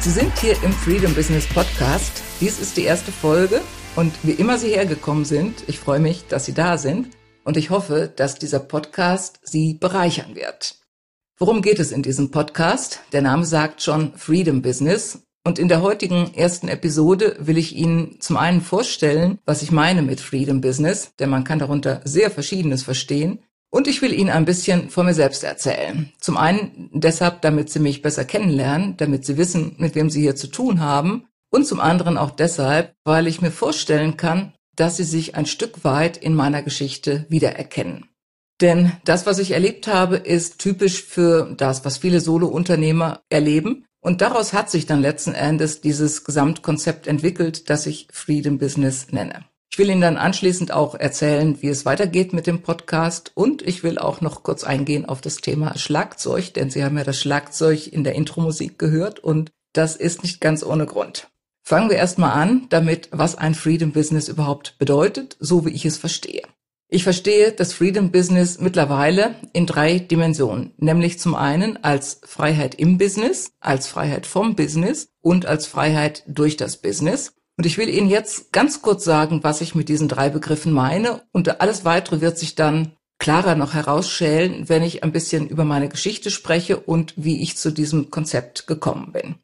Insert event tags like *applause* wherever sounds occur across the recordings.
Sie sind hier im Freedom Business Podcast. Dies ist die erste Folge und wie immer Sie hergekommen sind, ich freue mich, dass Sie da sind und ich hoffe, dass dieser Podcast Sie bereichern wird. Worum geht es in diesem Podcast? Der Name sagt schon Freedom Business und in der heutigen ersten Episode will ich Ihnen zum einen vorstellen, was ich meine mit Freedom Business, denn man kann darunter sehr Verschiedenes verstehen. Und ich will Ihnen ein bisschen von mir selbst erzählen. Zum einen deshalb, damit Sie mich besser kennenlernen, damit Sie wissen, mit wem Sie hier zu tun haben. Und zum anderen auch deshalb, weil ich mir vorstellen kann, dass Sie sich ein Stück weit in meiner Geschichte wiedererkennen. Denn das, was ich erlebt habe, ist typisch für das, was viele Solo-Unternehmer erleben. Und daraus hat sich dann letzten Endes dieses Gesamtkonzept entwickelt, das ich Freedom Business nenne. Ich will Ihnen dann anschließend auch erzählen, wie es weitergeht mit dem Podcast und ich will auch noch kurz eingehen auf das Thema Schlagzeug, denn Sie haben ja das Schlagzeug in der Intro-Musik gehört und das ist nicht ganz ohne Grund. Fangen wir erstmal an damit, was ein Freedom Business überhaupt bedeutet, so wie ich es verstehe. Ich verstehe das Freedom Business mittlerweile in drei Dimensionen, nämlich zum einen als Freiheit im Business, als Freiheit vom Business und als Freiheit durch das Business. Und ich will Ihnen jetzt ganz kurz sagen, was ich mit diesen drei Begriffen meine. Und alles weitere wird sich dann klarer noch herausschälen, wenn ich ein bisschen über meine Geschichte spreche und wie ich zu diesem Konzept gekommen bin.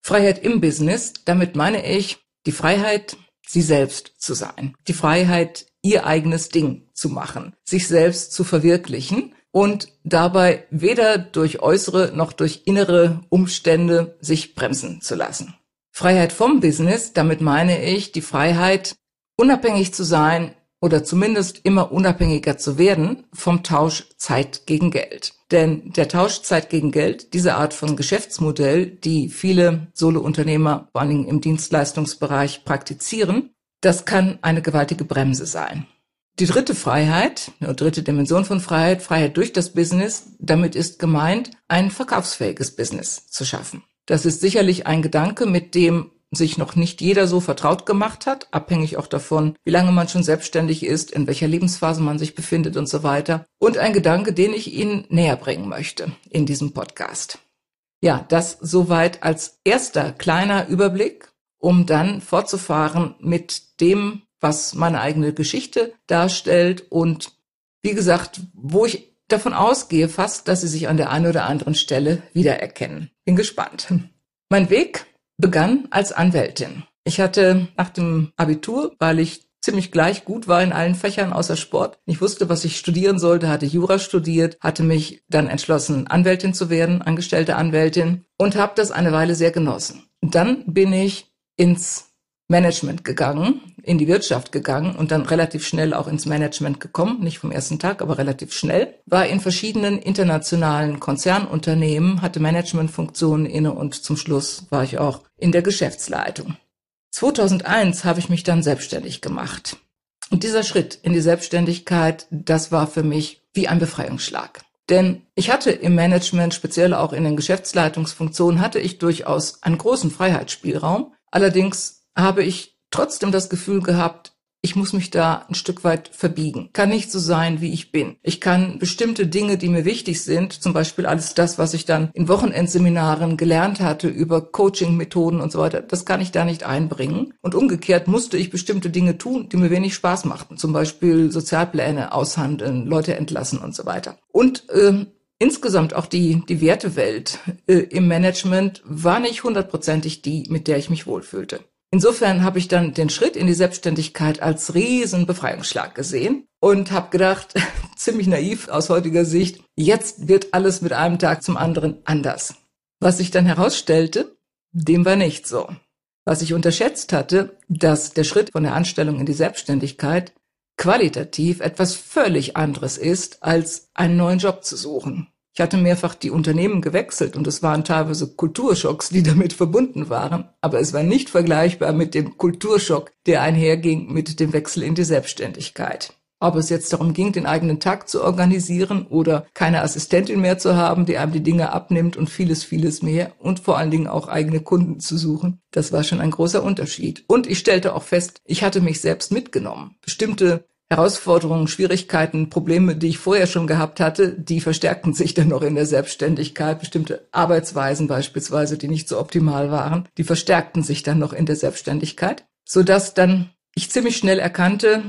Freiheit im Business, damit meine ich die Freiheit, sie selbst zu sein. Die Freiheit, ihr eigenes Ding zu machen, sich selbst zu verwirklichen und dabei weder durch äußere noch durch innere Umstände sich bremsen zu lassen. Freiheit vom Business, damit meine ich die Freiheit, unabhängig zu sein oder zumindest immer unabhängiger zu werden vom Tausch Zeit gegen Geld. Denn der Tausch Zeit gegen Geld, diese Art von Geschäftsmodell, die viele Solo-Unternehmer vor allen Dingen im Dienstleistungsbereich praktizieren, das kann eine gewaltige Bremse sein. Die dritte Freiheit, eine dritte Dimension von Freiheit, Freiheit durch das Business, damit ist gemeint, ein verkaufsfähiges Business zu schaffen. Das ist sicherlich ein Gedanke, mit dem sich noch nicht jeder so vertraut gemacht hat, abhängig auch davon, wie lange man schon selbstständig ist, in welcher Lebensphase man sich befindet und so weiter. Und ein Gedanke, den ich Ihnen näher bringen möchte in diesem Podcast. Ja, das soweit als erster kleiner Überblick, um dann fortzufahren mit dem, was meine eigene Geschichte darstellt und wie gesagt, wo ich davon ausgehe fast, dass Sie sich an der einen oder anderen Stelle wiedererkennen. Bin gespannt. Mein Weg begann als Anwältin. Ich hatte nach dem Abitur, weil ich ziemlich gleich gut war in allen Fächern außer Sport. Ich wusste, was ich studieren sollte, hatte Jura studiert, hatte mich dann entschlossen, Anwältin zu werden, angestellte Anwältin und habe das eine Weile sehr genossen. Dann bin ich ins Management gegangen, in die Wirtschaft gegangen und dann relativ schnell auch ins Management gekommen, nicht vom ersten Tag, aber relativ schnell, war in verschiedenen internationalen Konzernunternehmen, hatte Managementfunktionen inne und zum Schluss war ich auch in der Geschäftsleitung. 2001 habe ich mich dann selbstständig gemacht. Und dieser Schritt in die Selbstständigkeit, das war für mich wie ein Befreiungsschlag. Denn ich hatte im Management, speziell auch in den Geschäftsleitungsfunktionen, hatte ich durchaus einen großen Freiheitsspielraum. Allerdings habe ich trotzdem das Gefühl gehabt, ich muss mich da ein Stück weit verbiegen. Kann nicht so sein, wie ich bin. Ich kann bestimmte Dinge, die mir wichtig sind, zum Beispiel alles das, was ich dann in Wochenendseminaren gelernt hatte über Coaching-Methoden und so weiter, das kann ich da nicht einbringen. Und umgekehrt musste ich bestimmte Dinge tun, die mir wenig Spaß machten. Zum Beispiel Sozialpläne aushandeln, Leute entlassen und so weiter. Und äh, Insgesamt auch die, die Wertewelt äh, im Management war nicht hundertprozentig die, mit der ich mich wohlfühlte. Insofern habe ich dann den Schritt in die Selbstständigkeit als riesen Befreiungsschlag gesehen und habe gedacht, *laughs* ziemlich naiv aus heutiger Sicht, jetzt wird alles mit einem Tag zum anderen anders. Was sich dann herausstellte, dem war nicht so. Was ich unterschätzt hatte, dass der Schritt von der Anstellung in die Selbstständigkeit qualitativ etwas völlig anderes ist, als einen neuen Job zu suchen. Ich hatte mehrfach die Unternehmen gewechselt und es waren teilweise Kulturschocks, die damit verbunden waren. Aber es war nicht vergleichbar mit dem Kulturschock, der einherging mit dem Wechsel in die Selbstständigkeit. Ob es jetzt darum ging, den eigenen Tag zu organisieren oder keine Assistentin mehr zu haben, die einem die Dinge abnimmt und vieles, vieles mehr und vor allen Dingen auch eigene Kunden zu suchen, das war schon ein großer Unterschied. Und ich stellte auch fest, ich hatte mich selbst mitgenommen. Bestimmte Herausforderungen, Schwierigkeiten, Probleme, die ich vorher schon gehabt hatte, die verstärkten sich dann noch in der Selbstständigkeit. Bestimmte Arbeitsweisen beispielsweise, die nicht so optimal waren, die verstärkten sich dann noch in der Selbstständigkeit, sodass dann ich ziemlich schnell erkannte,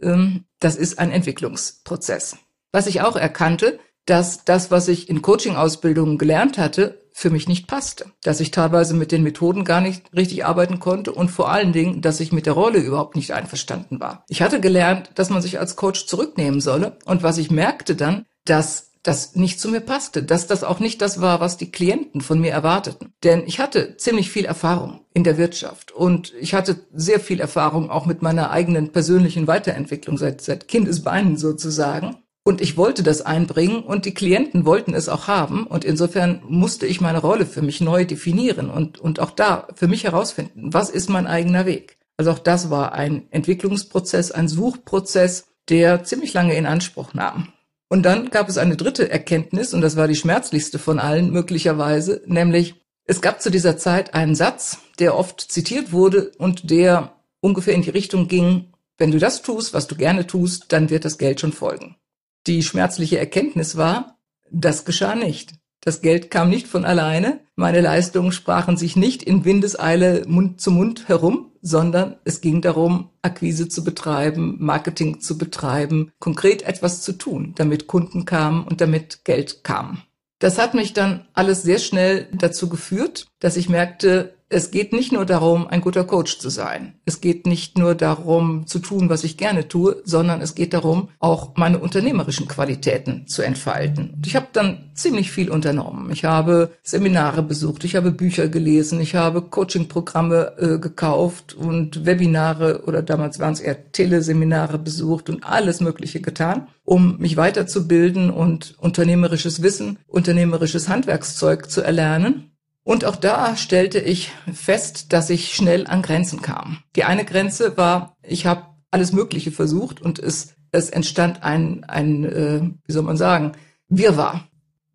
ähm, das ist ein Entwicklungsprozess. Was ich auch erkannte, dass das, was ich in Coaching-Ausbildungen gelernt hatte, für mich nicht passte. Dass ich teilweise mit den Methoden gar nicht richtig arbeiten konnte und vor allen Dingen, dass ich mit der Rolle überhaupt nicht einverstanden war. Ich hatte gelernt, dass man sich als Coach zurücknehmen solle und was ich merkte dann, dass das nicht zu mir passte, dass das auch nicht das war, was die Klienten von mir erwarteten. Denn ich hatte ziemlich viel Erfahrung in der Wirtschaft und ich hatte sehr viel Erfahrung auch mit meiner eigenen persönlichen Weiterentwicklung seit, seit Kindesbeinen sozusagen. Und ich wollte das einbringen und die Klienten wollten es auch haben. Und insofern musste ich meine Rolle für mich neu definieren und, und auch da für mich herausfinden, was ist mein eigener Weg. Also auch das war ein Entwicklungsprozess, ein Suchprozess, der ziemlich lange in Anspruch nahm. Und dann gab es eine dritte Erkenntnis, und das war die schmerzlichste von allen möglicherweise, nämlich es gab zu dieser Zeit einen Satz, der oft zitiert wurde und der ungefähr in die Richtung ging, wenn du das tust, was du gerne tust, dann wird das Geld schon folgen. Die schmerzliche Erkenntnis war, das geschah nicht. Das Geld kam nicht von alleine. Meine Leistungen sprachen sich nicht in Windeseile Mund zu Mund herum, sondern es ging darum, Akquise zu betreiben, Marketing zu betreiben, konkret etwas zu tun, damit Kunden kamen und damit Geld kam. Das hat mich dann alles sehr schnell dazu geführt, dass ich merkte, es geht nicht nur darum, ein guter Coach zu sein. Es geht nicht nur darum, zu tun, was ich gerne tue, sondern es geht darum, auch meine unternehmerischen Qualitäten zu entfalten. Und ich habe dann ziemlich viel unternommen. Ich habe Seminare besucht, ich habe Bücher gelesen, ich habe Coachingprogramme äh, gekauft und Webinare oder damals waren es eher Teleseminare besucht und alles Mögliche getan, um mich weiterzubilden und unternehmerisches Wissen, unternehmerisches Handwerkszeug zu erlernen. Und auch da stellte ich fest, dass ich schnell an Grenzen kam. Die eine Grenze war, ich habe alles Mögliche versucht und es, es entstand ein, ein äh, wie soll man sagen, Wirrwarr.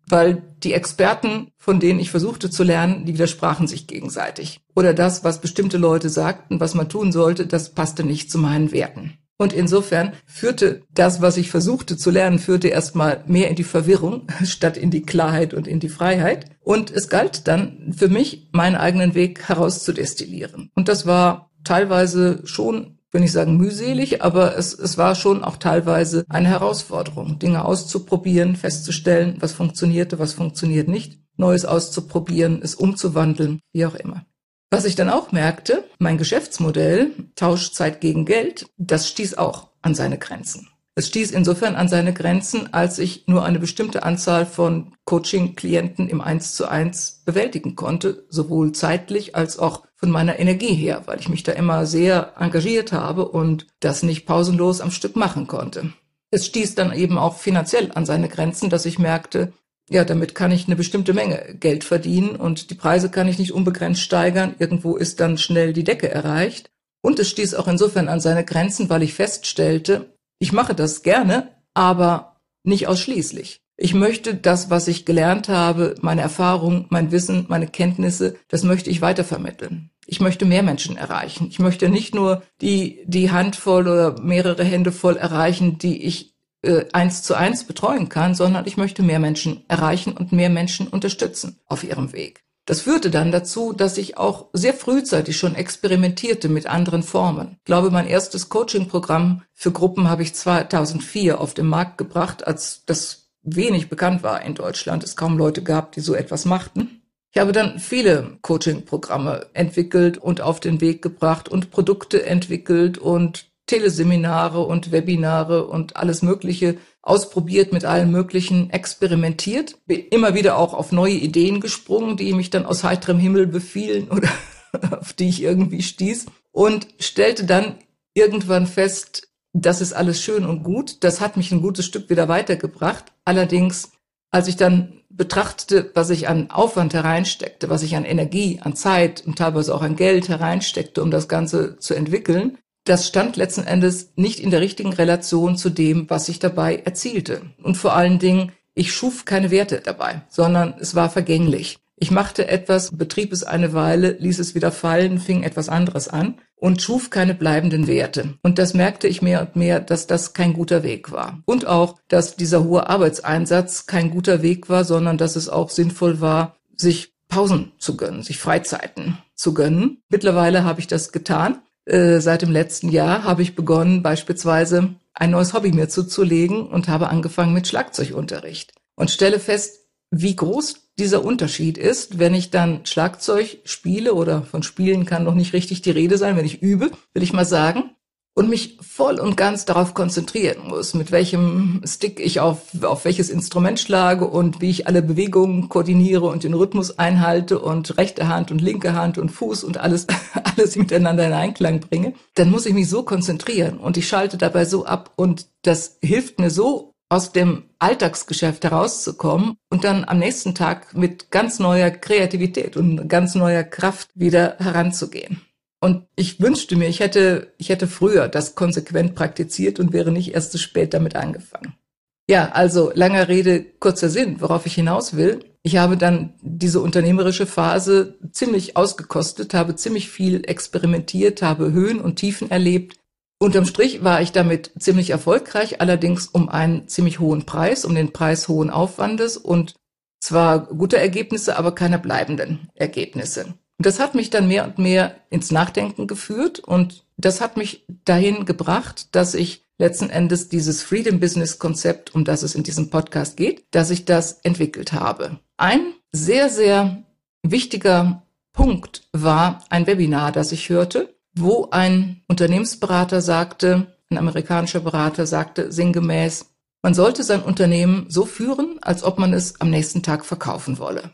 Weil die Experten, von denen ich versuchte zu lernen, die widersprachen sich gegenseitig. Oder das, was bestimmte Leute sagten, was man tun sollte, das passte nicht zu meinen Werten. Und insofern führte das, was ich versuchte zu lernen, führte erstmal mehr in die Verwirrung *laughs* statt in die Klarheit und in die Freiheit. Und es galt dann für mich, meinen eigenen Weg herauszudestillieren. Und das war teilweise schon, wenn ich sagen mühselig, aber es, es war schon auch teilweise eine Herausforderung, Dinge auszuprobieren, festzustellen, was funktionierte, was funktioniert nicht, Neues auszuprobieren, es umzuwandeln, wie auch immer. Was ich dann auch merkte, mein Geschäftsmodell, Tauschzeit gegen Geld, das stieß auch an seine Grenzen. Es stieß insofern an seine Grenzen, als ich nur eine bestimmte Anzahl von Coaching-Klienten im Eins zu eins bewältigen konnte, sowohl zeitlich als auch von meiner Energie her, weil ich mich da immer sehr engagiert habe und das nicht pausenlos am Stück machen konnte. Es stieß dann eben auch finanziell an seine Grenzen, dass ich merkte, ja, damit kann ich eine bestimmte Menge Geld verdienen und die Preise kann ich nicht unbegrenzt steigern. Irgendwo ist dann schnell die Decke erreicht. Und es stieß auch insofern an seine Grenzen, weil ich feststellte, ich mache das gerne, aber nicht ausschließlich. Ich möchte das, was ich gelernt habe, meine Erfahrung, mein Wissen, meine Kenntnisse, das möchte ich weitervermitteln. Ich möchte mehr Menschen erreichen. Ich möchte nicht nur die, die Handvoll oder mehrere Hände voll erreichen, die ich eins zu eins betreuen kann, sondern ich möchte mehr Menschen erreichen und mehr Menschen unterstützen auf ihrem Weg. Das führte dann dazu, dass ich auch sehr frühzeitig schon experimentierte mit anderen Formen. Ich glaube, mein erstes Coaching-Programm für Gruppen habe ich 2004 auf den Markt gebracht, als das wenig bekannt war in Deutschland, es kaum Leute gab, die so etwas machten. Ich habe dann viele Coaching-Programme entwickelt und auf den Weg gebracht und Produkte entwickelt und Teleseminare und Webinare und alles Mögliche ausprobiert, mit allen möglichen experimentiert, bin immer wieder auch auf neue Ideen gesprungen, die mich dann aus heiterem Himmel befielen oder *laughs* auf die ich irgendwie stieß und stellte dann irgendwann fest, das ist alles schön und gut. Das hat mich ein gutes Stück wieder weitergebracht. Allerdings als ich dann betrachtete, was ich an Aufwand hereinsteckte, was ich an Energie, an Zeit und teilweise auch an Geld hereinsteckte, um das Ganze zu entwickeln, das stand letzten Endes nicht in der richtigen Relation zu dem, was ich dabei erzielte. Und vor allen Dingen, ich schuf keine Werte dabei, sondern es war vergänglich. Ich machte etwas, betrieb es eine Weile, ließ es wieder fallen, fing etwas anderes an und schuf keine bleibenden Werte. Und das merkte ich mehr und mehr, dass das kein guter Weg war. Und auch, dass dieser hohe Arbeitseinsatz kein guter Weg war, sondern dass es auch sinnvoll war, sich Pausen zu gönnen, sich Freizeiten zu gönnen. Mittlerweile habe ich das getan. Äh, seit dem letzten Jahr habe ich begonnen, beispielsweise ein neues Hobby mir zuzulegen und habe angefangen mit Schlagzeugunterricht und stelle fest, wie groß dieser Unterschied ist, wenn ich dann Schlagzeug spiele oder von Spielen kann noch nicht richtig die Rede sein, wenn ich übe, will ich mal sagen, und mich voll und ganz darauf konzentrieren muss, mit welchem Stick ich auf, auf welches Instrument schlage und wie ich alle Bewegungen koordiniere und den Rhythmus einhalte und rechte Hand und linke Hand und Fuß und alles, *laughs* alles miteinander in Einklang bringe, dann muss ich mich so konzentrieren und ich schalte dabei so ab und das hilft mir so aus dem Alltagsgeschäft herauszukommen und dann am nächsten Tag mit ganz neuer Kreativität und ganz neuer Kraft wieder heranzugehen. Und ich wünschte mir, ich hätte, ich hätte früher das konsequent praktiziert und wäre nicht erst zu spät damit angefangen. Ja, also langer Rede, kurzer Sinn, worauf ich hinaus will. Ich habe dann diese unternehmerische Phase ziemlich ausgekostet, habe ziemlich viel experimentiert, habe Höhen und Tiefen erlebt, Unterm Strich war ich damit ziemlich erfolgreich, allerdings um einen ziemlich hohen Preis, um den Preis hohen Aufwandes und zwar gute Ergebnisse, aber keine bleibenden Ergebnisse. Und das hat mich dann mehr und mehr ins Nachdenken geführt und das hat mich dahin gebracht, dass ich letzten Endes dieses Freedom Business Konzept, um das es in diesem Podcast geht, dass ich das entwickelt habe. Ein sehr, sehr wichtiger Punkt war ein Webinar, das ich hörte wo ein Unternehmensberater sagte, ein amerikanischer Berater sagte sinngemäß, man sollte sein Unternehmen so führen, als ob man es am nächsten Tag verkaufen wolle.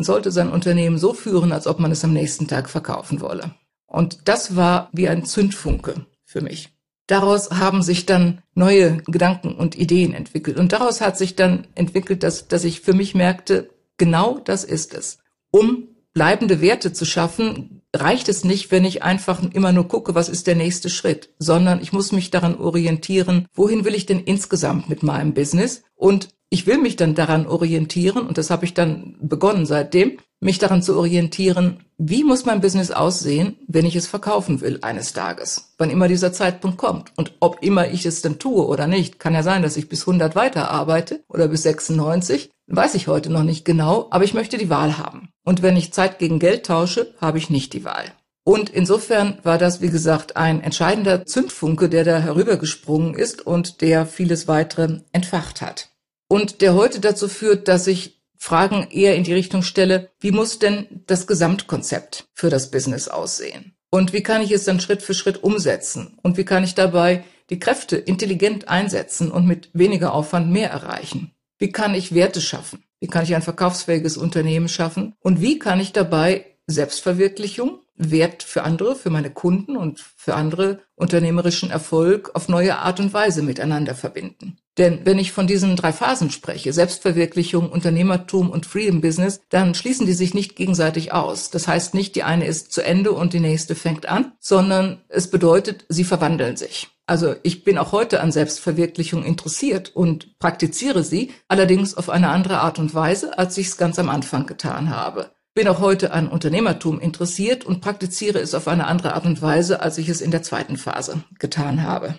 Man sollte sein Unternehmen so führen, als ob man es am nächsten Tag verkaufen wolle. Und das war wie ein Zündfunke für mich. Daraus haben sich dann neue Gedanken und Ideen entwickelt. Und daraus hat sich dann entwickelt, dass, dass ich für mich merkte, genau das ist es. Um bleibende Werte zu schaffen, reicht es nicht, wenn ich einfach immer nur gucke, was ist der nächste Schritt, sondern ich muss mich daran orientieren, wohin will ich denn insgesamt mit meinem Business und ich will mich dann daran orientieren, und das habe ich dann begonnen seitdem, mich daran zu orientieren, wie muss mein Business aussehen, wenn ich es verkaufen will eines Tages, wann immer dieser Zeitpunkt kommt. Und ob immer ich es denn tue oder nicht, kann ja sein, dass ich bis 100 weiterarbeite oder bis 96, weiß ich heute noch nicht genau, aber ich möchte die Wahl haben. Und wenn ich Zeit gegen Geld tausche, habe ich nicht die Wahl. Und insofern war das, wie gesagt, ein entscheidender Zündfunke, der da herübergesprungen ist und der vieles weitere entfacht hat und der heute dazu führt, dass ich Fragen eher in die Richtung stelle, wie muss denn das Gesamtkonzept für das Business aussehen? Und wie kann ich es dann Schritt für Schritt umsetzen? Und wie kann ich dabei die Kräfte intelligent einsetzen und mit weniger Aufwand mehr erreichen? Wie kann ich Werte schaffen? Wie kann ich ein verkaufsfähiges Unternehmen schaffen? Und wie kann ich dabei Selbstverwirklichung, Wert für andere, für meine Kunden und für andere unternehmerischen Erfolg auf neue Art und Weise miteinander verbinden? Denn wenn ich von diesen drei Phasen spreche, Selbstverwirklichung, Unternehmertum und Freedom Business, dann schließen die sich nicht gegenseitig aus. Das heißt nicht, die eine ist zu Ende und die nächste fängt an, sondern es bedeutet, sie verwandeln sich. Also ich bin auch heute an Selbstverwirklichung interessiert und praktiziere sie, allerdings auf eine andere Art und Weise, als ich es ganz am Anfang getan habe. Bin auch heute an Unternehmertum interessiert und praktiziere es auf eine andere Art und Weise, als ich es in der zweiten Phase getan habe.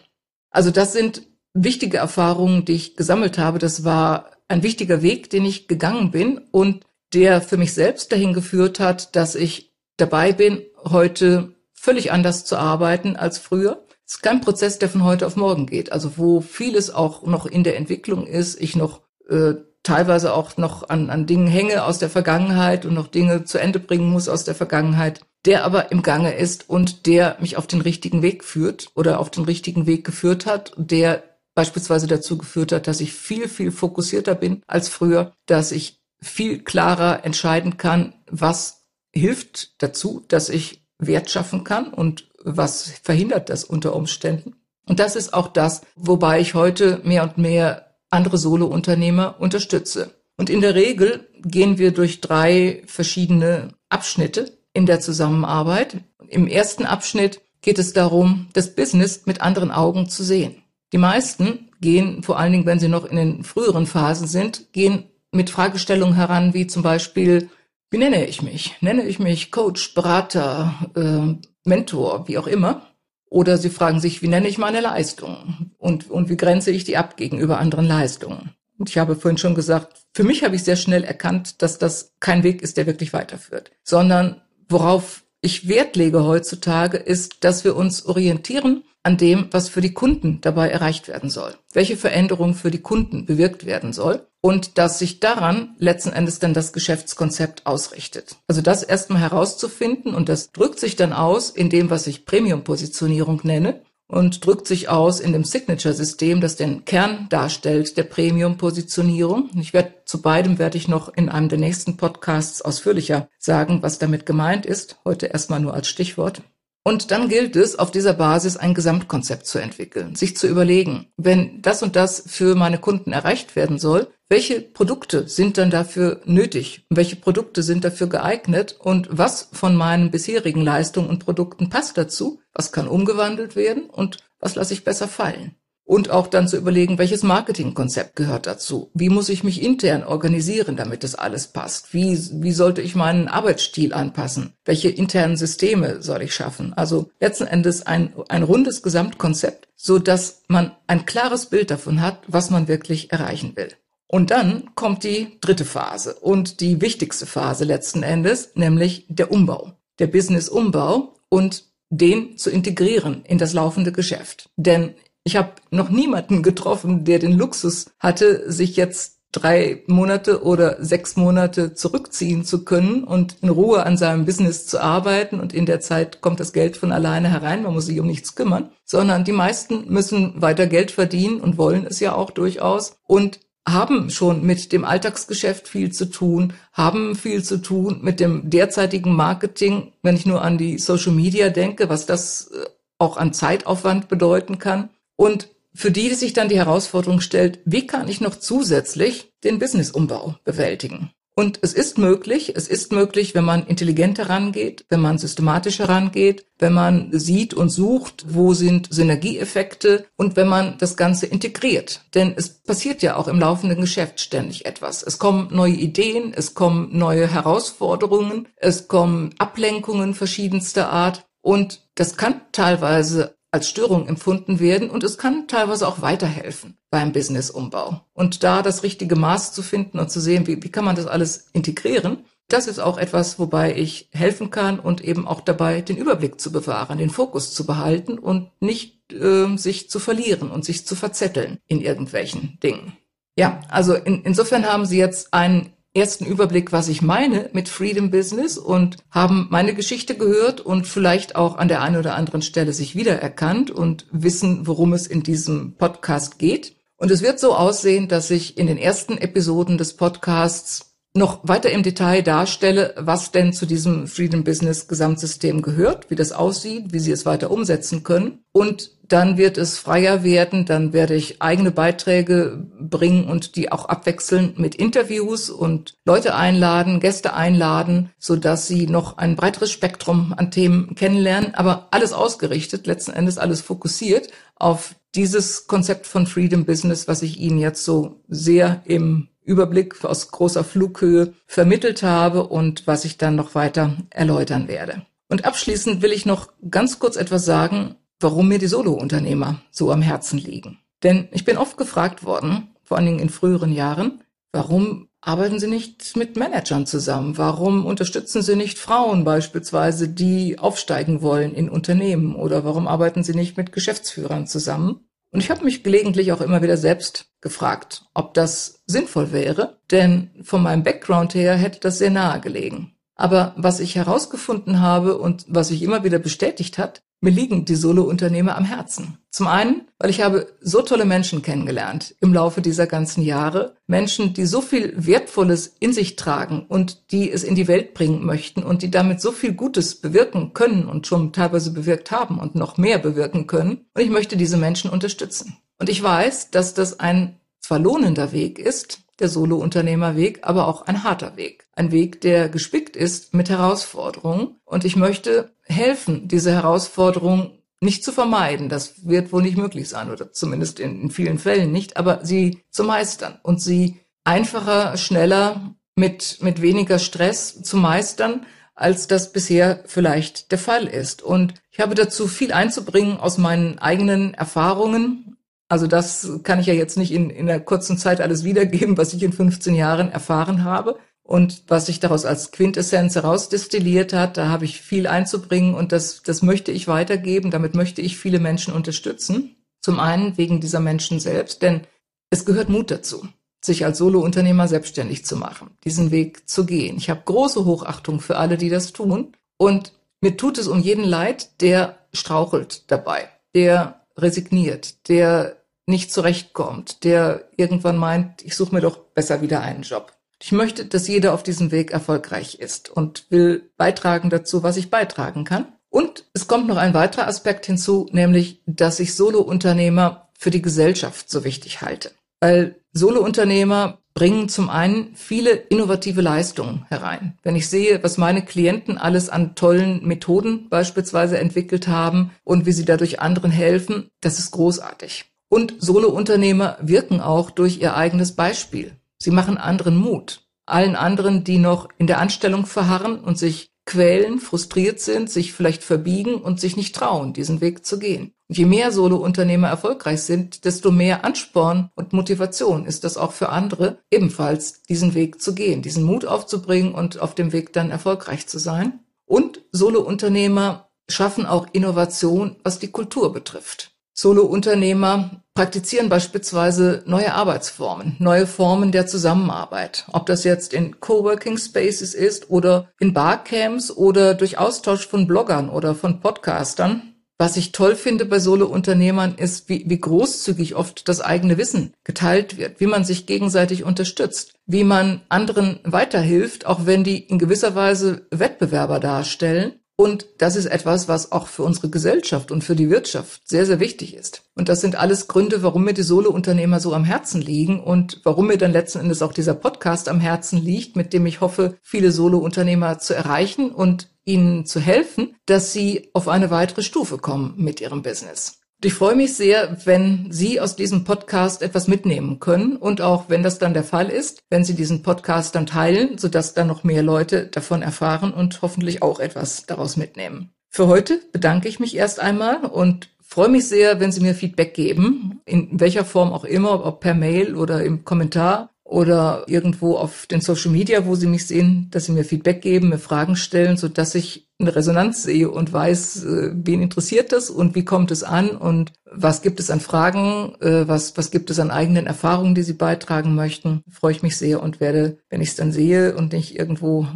Also das sind wichtige Erfahrungen, die ich gesammelt habe. Das war ein wichtiger Weg, den ich gegangen bin und der für mich selbst dahin geführt hat, dass ich dabei bin, heute völlig anders zu arbeiten als früher. Es ist kein Prozess, der von heute auf morgen geht. Also wo vieles auch noch in der Entwicklung ist, ich noch äh, teilweise auch noch an, an Dingen hänge aus der Vergangenheit und noch Dinge zu Ende bringen muss aus der Vergangenheit, der aber im Gange ist und der mich auf den richtigen Weg führt oder auf den richtigen Weg geführt hat, der beispielsweise dazu geführt hat, dass ich viel, viel fokussierter bin als früher, dass ich viel klarer entscheiden kann, was hilft dazu, dass ich Wert schaffen kann und was verhindert das unter Umständen. Und das ist auch das, wobei ich heute mehr und mehr andere Solo-Unternehmer unterstütze. Und in der Regel gehen wir durch drei verschiedene Abschnitte in der Zusammenarbeit. Im ersten Abschnitt geht es darum, das Business mit anderen Augen zu sehen. Die meisten gehen, vor allen Dingen, wenn sie noch in den früheren Phasen sind, gehen mit Fragestellungen heran, wie zum Beispiel, wie nenne ich mich? Nenne ich mich Coach, Berater, äh, Mentor, wie auch immer? Oder sie fragen sich, wie nenne ich meine Leistung? Und, und wie grenze ich die ab gegenüber anderen Leistungen? Und ich habe vorhin schon gesagt, für mich habe ich sehr schnell erkannt, dass das kein Weg ist, der wirklich weiterführt, sondern worauf ich Wert lege heutzutage, ist, dass wir uns orientieren an dem, was für die Kunden dabei erreicht werden soll, welche Veränderung für die Kunden bewirkt werden soll und dass sich daran letzten Endes dann das Geschäftskonzept ausrichtet. Also das erstmal herauszufinden und das drückt sich dann aus in dem, was ich Premium-Positionierung nenne und drückt sich aus in dem Signature-System, das den Kern darstellt der Premium-Positionierung. Ich werde zu beidem werde ich noch in einem der nächsten Podcasts ausführlicher sagen, was damit gemeint ist. Heute erstmal nur als Stichwort. Und dann gilt es, auf dieser Basis ein Gesamtkonzept zu entwickeln, sich zu überlegen, wenn das und das für meine Kunden erreicht werden soll, welche Produkte sind dann dafür nötig? Welche Produkte sind dafür geeignet? Und was von meinen bisherigen Leistungen und Produkten passt dazu? Was kann umgewandelt werden? Und was lasse ich besser fallen? Und auch dann zu überlegen, welches Marketingkonzept gehört dazu? Wie muss ich mich intern organisieren, damit das alles passt? Wie, wie sollte ich meinen Arbeitsstil anpassen? Welche internen Systeme soll ich schaffen? Also letzten Endes ein, ein rundes Gesamtkonzept, so dass man ein klares Bild davon hat, was man wirklich erreichen will. Und dann kommt die dritte Phase und die wichtigste Phase letzten Endes, nämlich der Umbau, der Business-Umbau und den zu integrieren in das laufende Geschäft. Denn ich habe noch niemanden getroffen, der den Luxus hatte, sich jetzt drei Monate oder sechs Monate zurückziehen zu können und in Ruhe an seinem Business zu arbeiten. Und in der Zeit kommt das Geld von alleine herein, man muss sich um nichts kümmern, sondern die meisten müssen weiter Geld verdienen und wollen es ja auch durchaus. Und haben schon mit dem Alltagsgeschäft viel zu tun, haben viel zu tun mit dem derzeitigen Marketing, wenn ich nur an die Social Media denke, was das äh, auch an Zeitaufwand bedeuten kann. Und für die, sich dann die Herausforderung stellt, wie kann ich noch zusätzlich den Businessumbau bewältigen? Und es ist möglich, es ist möglich, wenn man intelligent herangeht, wenn man systematisch herangeht, wenn man sieht und sucht, wo sind Synergieeffekte und wenn man das Ganze integriert. Denn es passiert ja auch im laufenden Geschäft ständig etwas. Es kommen neue Ideen, es kommen neue Herausforderungen, es kommen Ablenkungen verschiedenster Art und das kann teilweise als Störung empfunden werden und es kann teilweise auch weiterhelfen beim Businessumbau. Und da das richtige Maß zu finden und zu sehen, wie, wie kann man das alles integrieren, das ist auch etwas, wobei ich helfen kann und eben auch dabei, den Überblick zu bewahren, den Fokus zu behalten und nicht äh, sich zu verlieren und sich zu verzetteln in irgendwelchen Dingen. Ja, also in, insofern haben Sie jetzt einen ersten Überblick, was ich meine mit Freedom Business und haben meine Geschichte gehört und vielleicht auch an der einen oder anderen Stelle sich wiedererkannt und wissen, worum es in diesem Podcast geht. Und es wird so aussehen, dass ich in den ersten Episoden des Podcasts noch weiter im Detail darstelle, was denn zu diesem Freedom Business Gesamtsystem gehört, wie das aussieht, wie Sie es weiter umsetzen können. Und dann wird es freier werden, dann werde ich eigene Beiträge bringen und die auch abwechseln mit Interviews und Leute einladen, Gäste einladen, so dass Sie noch ein breiteres Spektrum an Themen kennenlernen, aber alles ausgerichtet, letzten Endes alles fokussiert auf dieses Konzept von Freedom Business, was ich Ihnen jetzt so sehr im Überblick aus großer Flughöhe vermittelt habe und was ich dann noch weiter erläutern werde. Und abschließend will ich noch ganz kurz etwas sagen, warum mir die Solo-Unternehmer so am Herzen liegen. Denn ich bin oft gefragt worden, vor allen Dingen in früheren Jahren, warum arbeiten Sie nicht mit Managern zusammen? Warum unterstützen Sie nicht Frauen beispielsweise, die aufsteigen wollen in Unternehmen? Oder warum arbeiten Sie nicht mit Geschäftsführern zusammen? Und ich habe mich gelegentlich auch immer wieder selbst gefragt, ob das sinnvoll wäre, denn von meinem Background her hätte das sehr nahe gelegen. Aber was ich herausgefunden habe und was sich immer wieder bestätigt hat, mir liegen die Solo-Unternehmer am Herzen. Zum einen, weil ich habe so tolle Menschen kennengelernt im Laufe dieser ganzen Jahre. Menschen, die so viel Wertvolles in sich tragen und die es in die Welt bringen möchten und die damit so viel Gutes bewirken können und schon teilweise bewirkt haben und noch mehr bewirken können. Und ich möchte diese Menschen unterstützen. Und ich weiß, dass das ein zwar lohnender Weg ist, der Solo-Unternehmerweg, aber auch ein harter Weg. Ein Weg, der gespickt ist mit Herausforderungen. Und ich möchte helfen, diese Herausforderungen nicht zu vermeiden. Das wird wohl nicht möglich sein oder zumindest in, in vielen Fällen nicht, aber sie zu meistern und sie einfacher, schneller, mit, mit weniger Stress zu meistern, als das bisher vielleicht der Fall ist. Und ich habe dazu viel einzubringen aus meinen eigenen Erfahrungen. Also das kann ich ja jetzt nicht in, in einer kurzen Zeit alles wiedergeben, was ich in 15 Jahren erfahren habe und was sich daraus als Quintessenz herausdestilliert hat. Da habe ich viel einzubringen und das, das möchte ich weitergeben. Damit möchte ich viele Menschen unterstützen. Zum einen wegen dieser Menschen selbst, denn es gehört Mut dazu sich als Solounternehmer selbstständig zu machen, diesen Weg zu gehen. Ich habe große Hochachtung für alle, die das tun. Und mir tut es um jeden leid, der strauchelt dabei, der resigniert, der nicht zurechtkommt, der irgendwann meint, ich suche mir doch besser wieder einen Job. Ich möchte, dass jeder auf diesem Weg erfolgreich ist und will beitragen dazu, was ich beitragen kann. Und es kommt noch ein weiterer Aspekt hinzu, nämlich, dass ich Solounternehmer für die Gesellschaft so wichtig halte. Weil Solounternehmer bringen zum einen viele innovative Leistungen herein. Wenn ich sehe, was meine Klienten alles an tollen Methoden beispielsweise entwickelt haben und wie sie dadurch anderen helfen, das ist großartig. Und Solounternehmer wirken auch durch ihr eigenes Beispiel. Sie machen anderen Mut. Allen anderen, die noch in der Anstellung verharren und sich quälen, frustriert sind, sich vielleicht verbiegen und sich nicht trauen, diesen Weg zu gehen. Und je mehr Solo-Unternehmer erfolgreich sind, desto mehr Ansporn und Motivation ist das auch für andere, ebenfalls diesen Weg zu gehen, diesen Mut aufzubringen und auf dem Weg dann erfolgreich zu sein. Und Solo-Unternehmer schaffen auch Innovation, was die Kultur betrifft. Solo-Unternehmer praktizieren beispielsweise neue Arbeitsformen, neue Formen der Zusammenarbeit. Ob das jetzt in Coworking Spaces ist oder in Barcamps oder durch Austausch von Bloggern oder von Podcastern. Was ich toll finde bei Solo-Unternehmern ist, wie, wie großzügig oft das eigene Wissen geteilt wird, wie man sich gegenseitig unterstützt, wie man anderen weiterhilft, auch wenn die in gewisser Weise Wettbewerber darstellen und das ist etwas, was auch für unsere Gesellschaft und für die Wirtschaft sehr, sehr wichtig ist. Und das sind alles Gründe, warum mir die Solo-Unternehmer so am Herzen liegen und warum mir dann letzten Endes auch dieser Podcast am Herzen liegt, mit dem ich hoffe, viele Solo-Unternehmer zu erreichen und ihnen zu helfen, dass sie auf eine weitere Stufe kommen mit ihrem Business. Ich freue mich sehr, wenn Sie aus diesem Podcast etwas mitnehmen können und auch wenn das dann der Fall ist, wenn Sie diesen Podcast dann teilen, sodass dann noch mehr Leute davon erfahren und hoffentlich auch etwas daraus mitnehmen. Für heute bedanke ich mich erst einmal und freue mich sehr, wenn Sie mir Feedback geben, in welcher Form auch immer, ob per Mail oder im Kommentar oder irgendwo auf den Social Media, wo Sie mich sehen, dass Sie mir Feedback geben, mir Fragen stellen, so dass ich eine Resonanz sehe und weiß, äh, wen interessiert das und wie kommt es an und was gibt es an Fragen, äh, was, was gibt es an eigenen Erfahrungen, die Sie beitragen möchten. Freue ich mich sehr und werde, wenn ich es dann sehe und nicht irgendwo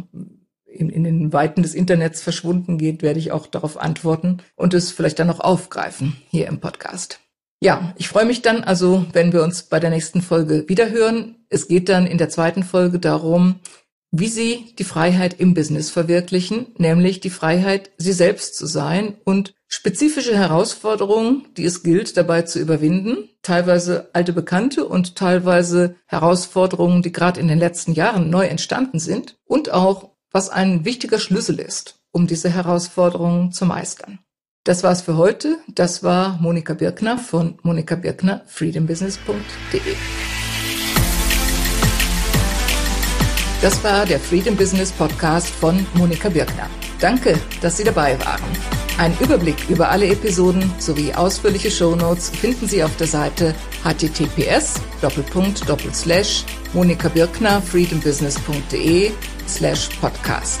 in, in den Weiten des Internets verschwunden geht, werde ich auch darauf antworten und es vielleicht dann noch aufgreifen hier im Podcast. Ja, ich freue mich dann also, wenn wir uns bei der nächsten Folge wiederhören. Es geht dann in der zweiten Folge darum, wie Sie die Freiheit im Business verwirklichen, nämlich die Freiheit, Sie selbst zu sein und spezifische Herausforderungen, die es gilt dabei zu überwinden, teilweise alte Bekannte und teilweise Herausforderungen, die gerade in den letzten Jahren neu entstanden sind und auch, was ein wichtiger Schlüssel ist, um diese Herausforderungen zu meistern. Das war's für heute. Das war Monika Birkner von Monika Birkner, freedombusiness.de. Das war der Freedom Business Podcast von Monika Birkner. Danke, dass Sie dabei waren. Ein Überblick über alle Episoden sowie ausführliche Shownotes finden Sie auf der Seite https monikabirkner freedombusiness.de slash podcast.